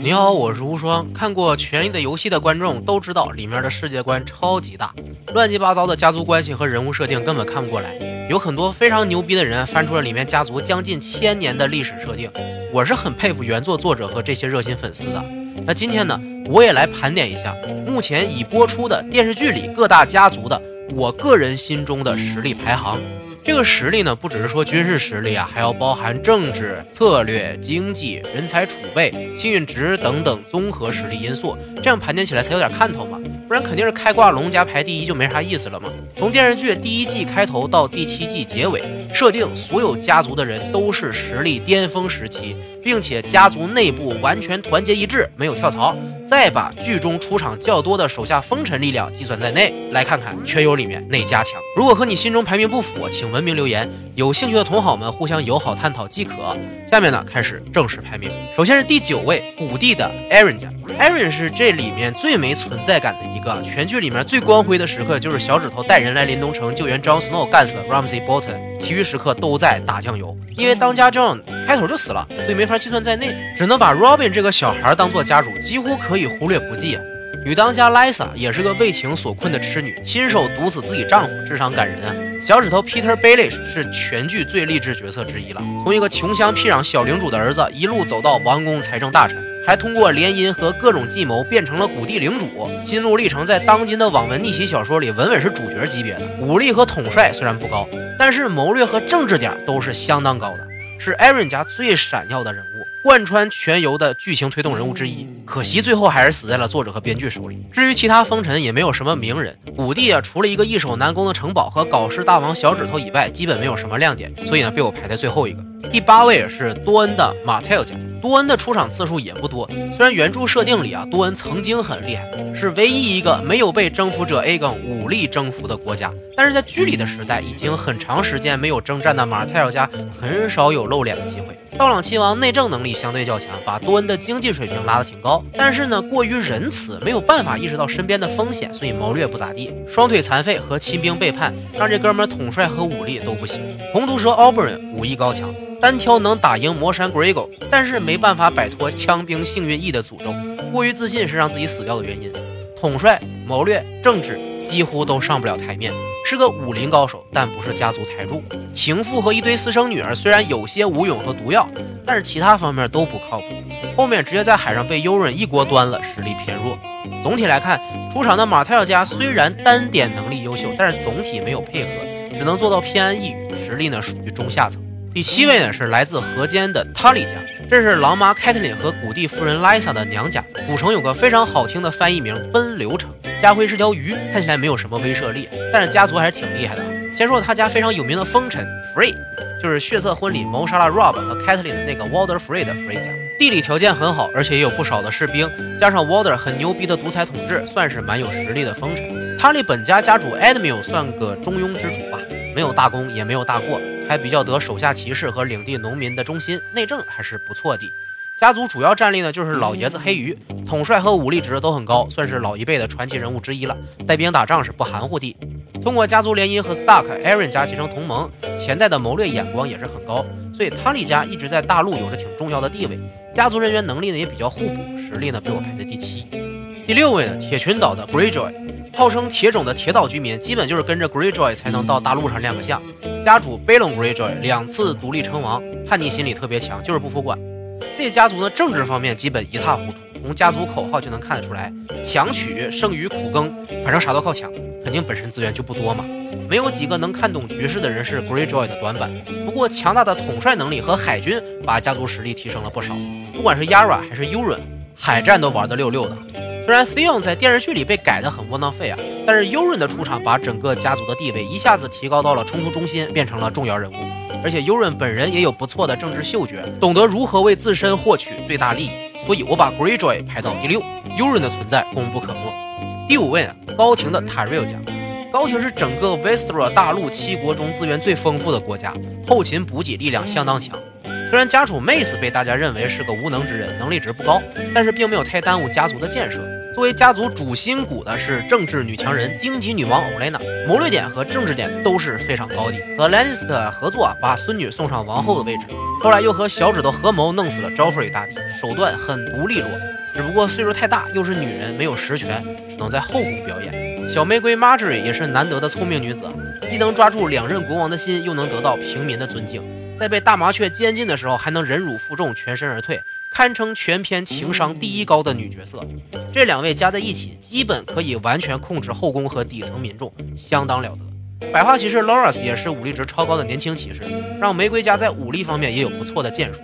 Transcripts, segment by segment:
你好，我是无双。看过《权力的游戏》的观众都知道，里面的世界观超级大，乱七八糟的家族关系和人物设定根本看不过来。有很多非常牛逼的人翻出了里面家族将近千年的历史设定，我是很佩服原作作者和这些热心粉丝的。那今天呢，我也来盘点一下目前已播出的电视剧里各大家族的我个人心中的实力排行。这个实力呢，不只是说军事实力啊，还要包含政治、策略、经济、人才储备、幸运值等等综合实力因素，这样盘点起来才有点看头嘛。不然肯定是开挂龙加排第一就没啥意思了嘛。从电视剧第一季开头到第七季结尾，设定所有家族的人都是实力巅峰时期，并且家族内部完全团结一致，没有跳槽。再把剧中出场较多的手下风尘力量计算在内，来看看全友里面哪家强。如果和你心中排名不符，请文明留言。有兴趣的同好们互相友好探讨即可。下面呢，开始正式排名。首先是第九位，谷地的 Aaron 家。Aaron 是这里面最没存在感的一个。全剧里面最光辉的时刻就是小指头带人来林东城救援 Jon Snow 干死了 Ramsay Bolton，其余时刻都在打酱油。因为当家 Jon 开头就死了，所以没法计算在内，只能把 Robin 这个小孩当做家主，几乎可以忽略不计。女当家 Lisa 也是个为情所困的痴女，亲手毒死自己丈夫，智商感人啊！小指头 Peter Baelish 是全剧最励志角色之一了，从一个穷乡僻壤小领主的儿子，一路走到王宫财政大臣。还通过联姻和各种计谋变成了古地领主，心路历程在当今的网文逆袭小说里稳稳是主角级别的。武力和统帅虽然不高，但是谋略和政治点都是相当高的，是艾伦家最闪耀的人物，贯穿全游的剧情推动人物之一。可惜最后还是死在了作者和编剧手里。至于其他风尘，也没有什么名人。古地啊，除了一个易守难攻的城堡和搞事大王小指头以外，基本没有什么亮点，所以呢，被我排在最后一个。第八位是多恩的马泰尔家。多恩的出场次数也不多，虽然原著设定里啊，多恩曾经很厉害，是唯一一个没有被征服者 A 更武力征服的国家。但是在剧里的时代，已经很长时间没有征战的马尔泰尔家很少有露脸的机会。道朗亲王内政能力相对较强，把多恩的经济水平拉得挺高，但是呢，过于仁慈，没有办法意识到身边的风险，所以谋略不咋地。双腿残废和亲兵背叛，让这哥们统帅和武力都不行。红毒蛇 Oberyn 武艺高强。单挑能打赢魔山 Grego，但是没办法摆脱枪兵幸运翼的诅咒。过于自信是让自己死掉的原因。统帅、谋略、政治几乎都上不了台面，是个武林高手，但不是家族财主。情妇和一堆私生女儿虽然有些武勇和毒药，但是其他方面都不靠谱。后面直接在海上被优润一锅端了，实力偏弱。总体来看，出场的马泰尔家虽然单点能力优秀，但是总体没有配合，只能做到偏安一隅，实力呢属于中下层。第七位呢是来自河间的塔里家，这是狼妈凯特琳和古蒂夫人 Lisa 的娘家。主城有个非常好听的翻译名奔流城。家徽是条鱼，看起来没有什么威慑力，但是家族还是挺厉害的。先说他家非常有名的风尘 Free，就是血色婚礼谋杀了 Rob 和凯特琳的那个 Walder Free 的 Free 家。地理条件很好，而且也有不少的士兵，加上 Walder 很牛逼的独裁统治，算是蛮有实力的风尘。塔里本家家主 Edmil 算个中庸之主吧，没有大功也没有大过。还比较得手下骑士和领地农民的忠心，内政还是不错的。家族主要战力呢，就是老爷子黑鱼，统帅和武力值都很高，算是老一辈的传奇人物之一了。带兵打仗是不含糊的。通过家族联姻和 Stark，Aaron 家结成同盟，潜在的谋略眼光也是很高，所以汤利家一直在大陆有着挺重要的地位。家族人员能力呢也比较互补，实力呢被我排在第七。第六位呢，铁群岛的 Greyjoy，号称铁种的铁岛居民，基本就是跟着 Greyjoy 才能到大陆上亮个相。家主贝隆 Greyjoy 两次独立称王，叛逆心理特别强，就是不服管。这家族呢，政治方面基本一塌糊涂，从家族口号就能看得出来，强取胜于苦耕，反正啥都靠抢，肯定本身资源就不多嘛。没有几个能看懂局势的人是 Greyjoy 的短板。不过强大的统帅能力和海军把家族实力提升了不少，不管是 Yara 还是 Euron，海战都玩得溜溜的。虽然 Theon 在电视剧里被改得很窝囊废啊，但是 Euron 的出场把整个家族的地位一下子提高到了冲突中心，变成了重要人物。而且 Euron 本人也有不错的政治嗅觉，懂得如何为自身获取最大利益。所以我把 Greyjoy 排到第六，Euron 的存在功不可没。第五位啊，高庭的 Tyrell 家。高庭是整个 w e s t e r o 大陆七国中资源最丰富的国家，后勤补给力量相当强。虽然家主 Mace 被大家认为是个无能之人，能力值不高，但是并没有太耽误家族的建设。作为家族主心骨的是政治女强人荆棘女王 Olenna，谋略点和政治点都是非常高的。和 Lannister 合作，把孙女送上王后的位置。后来又和小指头合谋弄死了 Joffrey 大帝，手段狠毒利落。只不过岁数太大，又是女人，没有实权，只能在后宫表演。小玫瑰 Marjorie 也是难得的聪明女子，既能抓住两任国王的心，又能得到平民的尊敬。在被大麻雀监禁的时候，还能忍辱负重，全身而退，堪称全篇情商第一高的女角色。这两位加在一起，基本可以完全控制后宫和底层民众，相当了得。百花骑士 Loras 也是武力值超高的年轻骑士，让玫瑰家在武力方面也有不错的建树。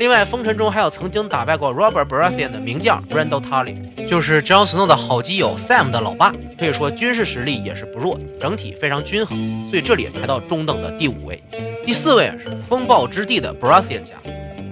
另外，风尘中还有曾经打败过 Robert Baratheon 的名将 Randall Tully，就是 John Snow 的好基友 Sam 的老爸，可以说军事实力也是不弱，整体非常均衡，所以这里排到中等的第五位。第四位是风暴之地的 Baratheon 家，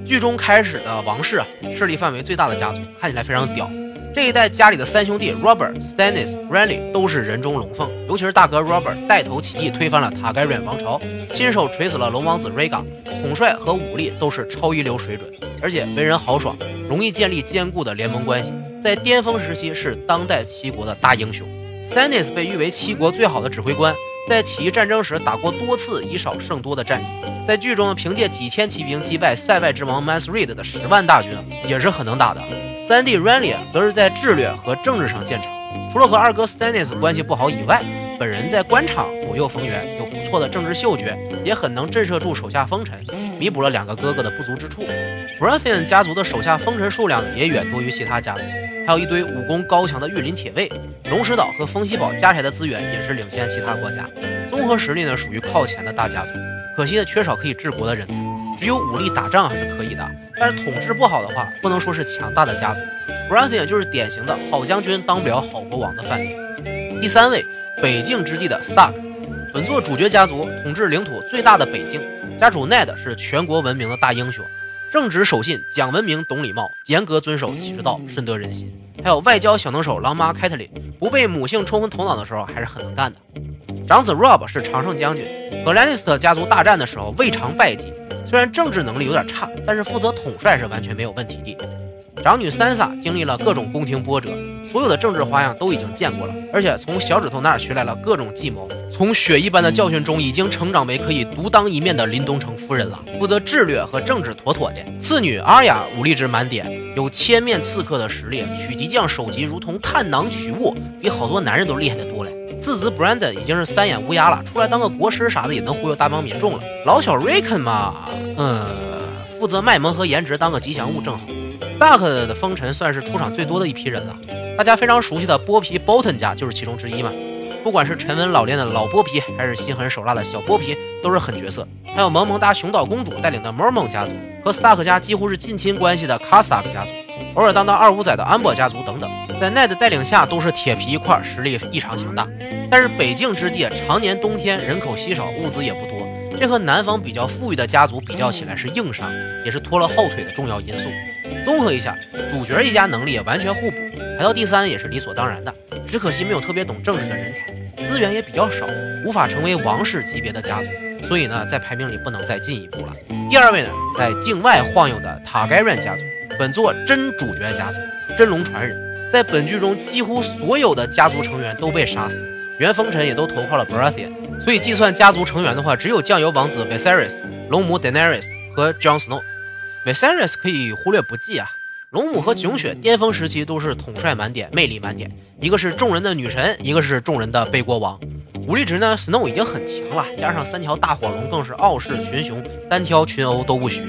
剧中开始的王室啊，势力范围最大的家族，看起来非常屌。这一代家里的三兄弟 Robert、Stannis、Renly 都是人中龙凤，尤其是大哥 Robert 带头起义推翻了塔盖瑞王朝，亲手锤死了龙王子 Rhaegar，统帅和武力都是超一流水准，而且为人豪爽，容易建立坚固的联盟关系，在巅峰时期是当代七国的大英雄。Stannis 被誉为七国最好的指挥官，在起义战争时打过多次以少胜多的战役，在剧中凭借几千骑兵击败塞外之王 m a s r e d 的十万大军，也是很能打的。三弟 Renly 则是在智略和政治上见长，除了和二哥 Stannis 关系不好以外，本人在官场左右逢源，有不错的政治嗅觉，也很能震慑住手下风臣，弥补了两个哥哥的不足之处。Baratheon 家族的手下风臣数量也远多于其他家族，还有一堆武功高强的御林铁卫。龙石岛和风息堡加起来的资源也是领先其他国家，综合实力呢属于靠前的大家族。可惜呢缺少可以治国的人才，只有武力打仗还是可以的。但是统治不好的话，不能说是强大的家族。Baratheon 就是典型的好将军当不了好国王的范例。第三位，北境之地的 Stark，本作主角家族统治领土最大的北境，家主 Ned 是全国闻名的大英雄，正直守信，讲文明，懂礼貌，严格遵守骑士道，深得人心。还有外交小能手狼妈凯特琳不被母性冲昏头脑的时候，还是很能干的。长子 Rob 是常胜将军，和兰尼斯特家族大战的时候未尝败绩。虽然政治能力有点差，但是负责统帅是完全没有问题的。长女三傻经历了各种宫廷波折，所有的政治花样都已经见过了，而且从小指头那儿学来了各种计谋。从血一般的教训中，已经成长为可以独当一面的林东城夫人了。负责智略和政治妥妥的。次女阿雅武力值满点，有千面刺客的实力，取敌将首级如同探囊取物，比好多男人都厉害的多了。次子 Brandon 已经是三眼乌鸦了，出来当个国师啥的也能忽悠大帮民众了。老小 Rickon 嘛，嗯，负责卖萌和颜值当个吉祥物正好。Stark 的封尘算是出场最多的一批人了，大家非常熟悉的剥皮 Bolton 家就是其中之一嘛。不管是沉稳老练的老剥皮，还是心狠手辣的小剥皮，都是狠角色。还有萌萌哒熊岛公主带领的 Mormon 家族，和 Stark 家几乎是近亲关系的 k a s a k 家族，偶尔当当二五仔的安博家族等等，在 Ned 带领下都是铁皮一块，实力异常强大。但是北境之地常年冬天，人口稀少，物资也不多，这和南方比较富裕的家族比较起来是硬伤，也是拖了后腿的重要因素。综合一下，主角一家能力也完全互补，排到第三也是理所当然的。只可惜没有特别懂政治的人才，资源也比较少，无法成为王室级别的家族，所以呢，在排名里不能再进一步了。第二位呢，在境外晃悠的塔盖瑞家族，本作真主角家族，真龙传人，在本剧中几乎所有的家族成员都被杀死，原封臣也都投靠了 Baratheon，所以计算家族成员的话，只有酱油王子 Viserys、龙母 Daenerys 和 Jon Snow。Viserys 可以忽略不计啊。龙母和囧雪巅峰时期都是统帅满点，魅力满点，一个是众人的女神，一个是众人的背锅王。武力值呢，Snow 已经很强了，加上三条大火龙更是傲视群雄，单挑群殴都不虚。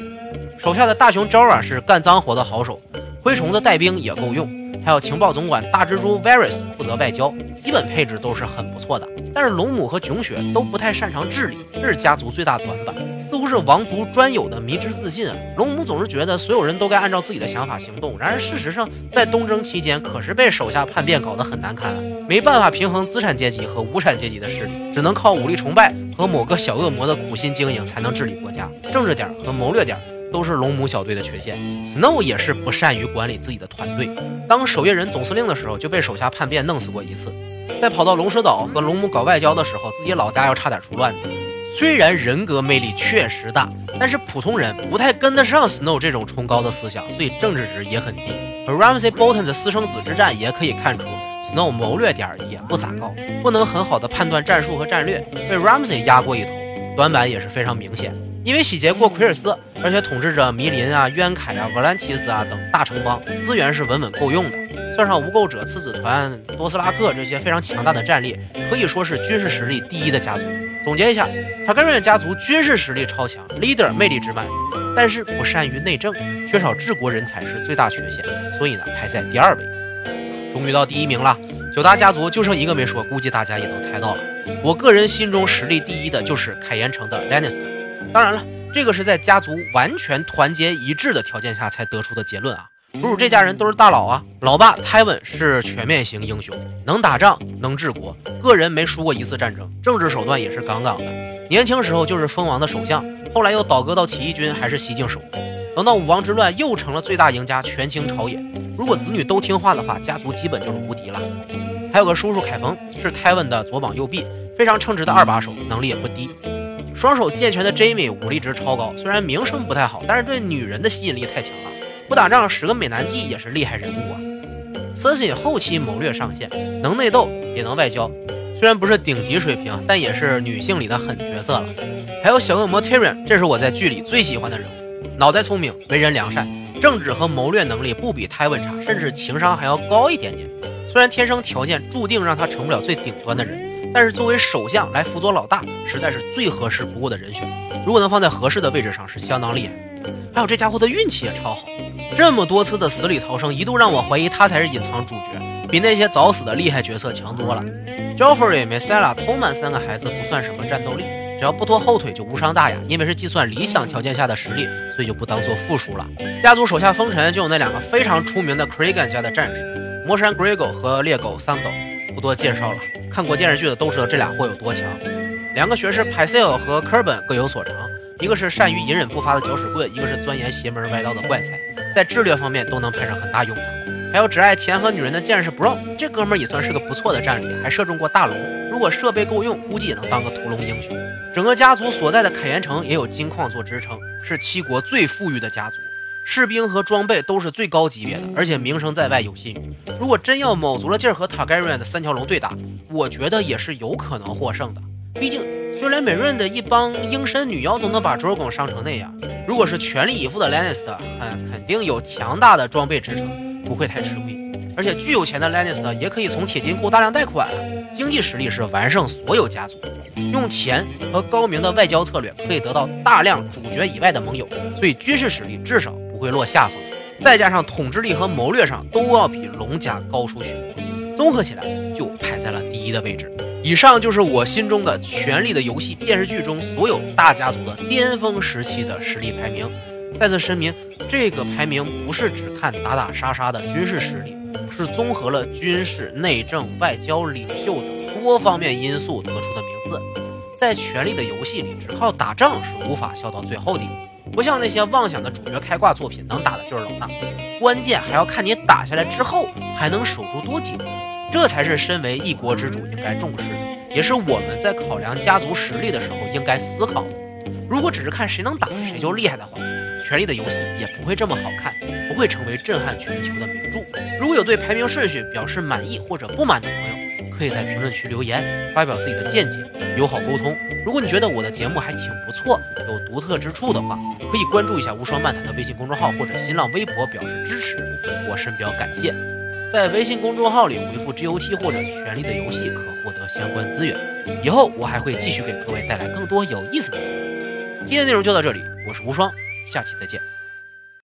手下的大熊 Jorah 是干脏活的好手，灰虫子带兵也够用。还有情报总管大蜘蛛 Varys 负责外交，基本配置都是很不错的。但是龙母和囧雪都不太擅长治理，这是家族最大的短板，似乎是王族专有的迷之自信啊。龙母总是觉得所有人都该按照自己的想法行动，然而事实上在东征期间可是被手下叛变搞得很难堪啊，没办法平衡资产阶级和无产阶级的势力，只能靠武力崇拜和某个小恶魔的苦心经营才能治理国家，政治点和谋略点。都是龙母小队的缺陷。Snow 也是不善于管理自己的团队。当守夜人总司令的时候，就被手下叛变弄死过一次。在跑到龙蛇岛和龙母搞外交的时候，自己老家要差点出乱子。虽然人格魅力确实大，但是普通人不太跟得上 Snow 这种崇高的思想，所以政治值也很低。而 Ramsay Bolton 的私生子之战也可以看出，Snow 谋略点也不咋高，不能很好的判断战术和战略，被 Ramsay 压过一头，短板也是非常明显。因为洗劫过奎尔斯，而且统治着迷林啊、渊凯啊、瓦兰提斯啊等大城邦，资源是稳稳够用的。算上无垢者、次子团、多斯拉克这些非常强大的战力，可以说是军事实力第一的家族。总结一下，塔格瑞的家族军事实力超强，leader 魅力值满分，但是不善于内政，缺少治国人才是最大缺陷，所以呢排在第二位。终于到第一名了，九大家族就剩一个没说，估计大家也都猜到了。我个人心中实力第一的就是凯岩城的 Lannister。当然了，这个是在家族完全团结一致的条件下才得出的结论啊。不如这家人都是大佬啊，老爸泰文是全面型英雄，能打仗，能治国，个人没输过一次战争，政治手段也是杠杠的。年轻时候就是蜂王的首相，后来又倒戈到起义军，还是西境守护。等到武王之乱，又成了最大赢家，权倾朝野。如果子女都听话的话，家族基本就是无敌了。还有个叔叔凯冯，是泰文的左膀右臂，非常称职的二把手，能力也不低。双手健全的 Jamie 武力值超高，虽然名声不太好，但是对女人的吸引力太强了。不打仗使个美男计也是厉害人物啊！Cersei 后期谋略上线，能内斗也能外交，虽然不是顶级水平，但也是女性里的狠角色了。还有小恶魔 Tyrion，这是我在剧里最喜欢的人物，脑袋聪明，为人良善，政治和谋略能力不比 Tywin 差，甚至情商还要高一点点。虽然天生条件注定让他成不了最顶端的人，但是作为首相来辅佐老大，实在是最合适不过的人选。如果能放在合适的位置上，是相当厉害。还有这家伙的运气也超好。这么多次的死里逃生，一度让我怀疑他才是隐藏主角，比那些早死的厉害角色强多了。Joffrey、梅塞拉、托曼三个孩子不算什么战斗力，只要不拖后腿就无伤大雅。因为是计算理想条件下的实力，所以就不当做负数了。家族手下封尘就有那两个非常出名的 c r a g a n 家的战士，魔山 Grego 和猎狗 Sando，，不多介绍了。看过电视剧的都知道这俩货有多强。两个学士 p y s e l 和 Kerben 各有所长。一个是善于隐忍不发的搅屎棍，一个是钻研邪门歪道的怪才，在智略方面都能派上很大用场。还有只爱钱和女人的剑士 Bro，这哥们儿也算是个不错的战力，还射中过大龙。如果设备够用，估计也能当个屠龙英雄。整个家族所在的凯岩城也有金矿做支撑，是七国最富裕的家族，士兵和装备都是最高级别的，而且名声在外有信誉。如果真要卯足了劲儿和塔盖瑞安的三条龙对打，我觉得也是有可能获胜的，毕竟。就连美润的一帮鹰身女妖都能把卓尔拱伤成那样，如果是全力以赴的 Lannister，很肯定有强大的装备支撑，不会太吃亏。而且巨有钱的 Lannister 也可以从铁金库大量贷款，经济实力是完胜所有家族。用钱和高明的外交策略可以得到大量主角以外的盟友，所以军事实力至少不会落下风。再加上统治力和谋略上都要比龙家高出许多，综合起来就排在了第一的位置。以上就是我心中的《权力的游戏》电视剧中所有大家族的巅峰时期的实力排名。再次声明，这个排名不是只看打打杀杀的军事实力，是综合了军事、内政、外交、领袖等多方面因素得出的名次。在《权力的游戏》里，只靠打仗是无法笑到最后的，不像那些妄想的主角开挂作品，能打的就是老大。关键还要看你打下来之后还能守住多久。这才是身为一国之主应该重视的，也是我们在考量家族实力的时候应该思考的。如果只是看谁能打谁就厉害的话，《权力的游戏》也不会这么好看，不会成为震撼全球的名著。如果有对排名顺序表示满意或者不满的朋友，可以在评论区留言，发表自己的见解，友好沟通。如果你觉得我的节目还挺不错，有独特之处的话，可以关注一下无双漫谈的微信公众号或者新浪微博表示支持，我深表感谢。在微信公众号里回复 GOT 或者“权力的游戏”，可获得相关资源。以后我还会继续给各位带来更多有意思的。今天内容就到这里，我是无双，下期再见。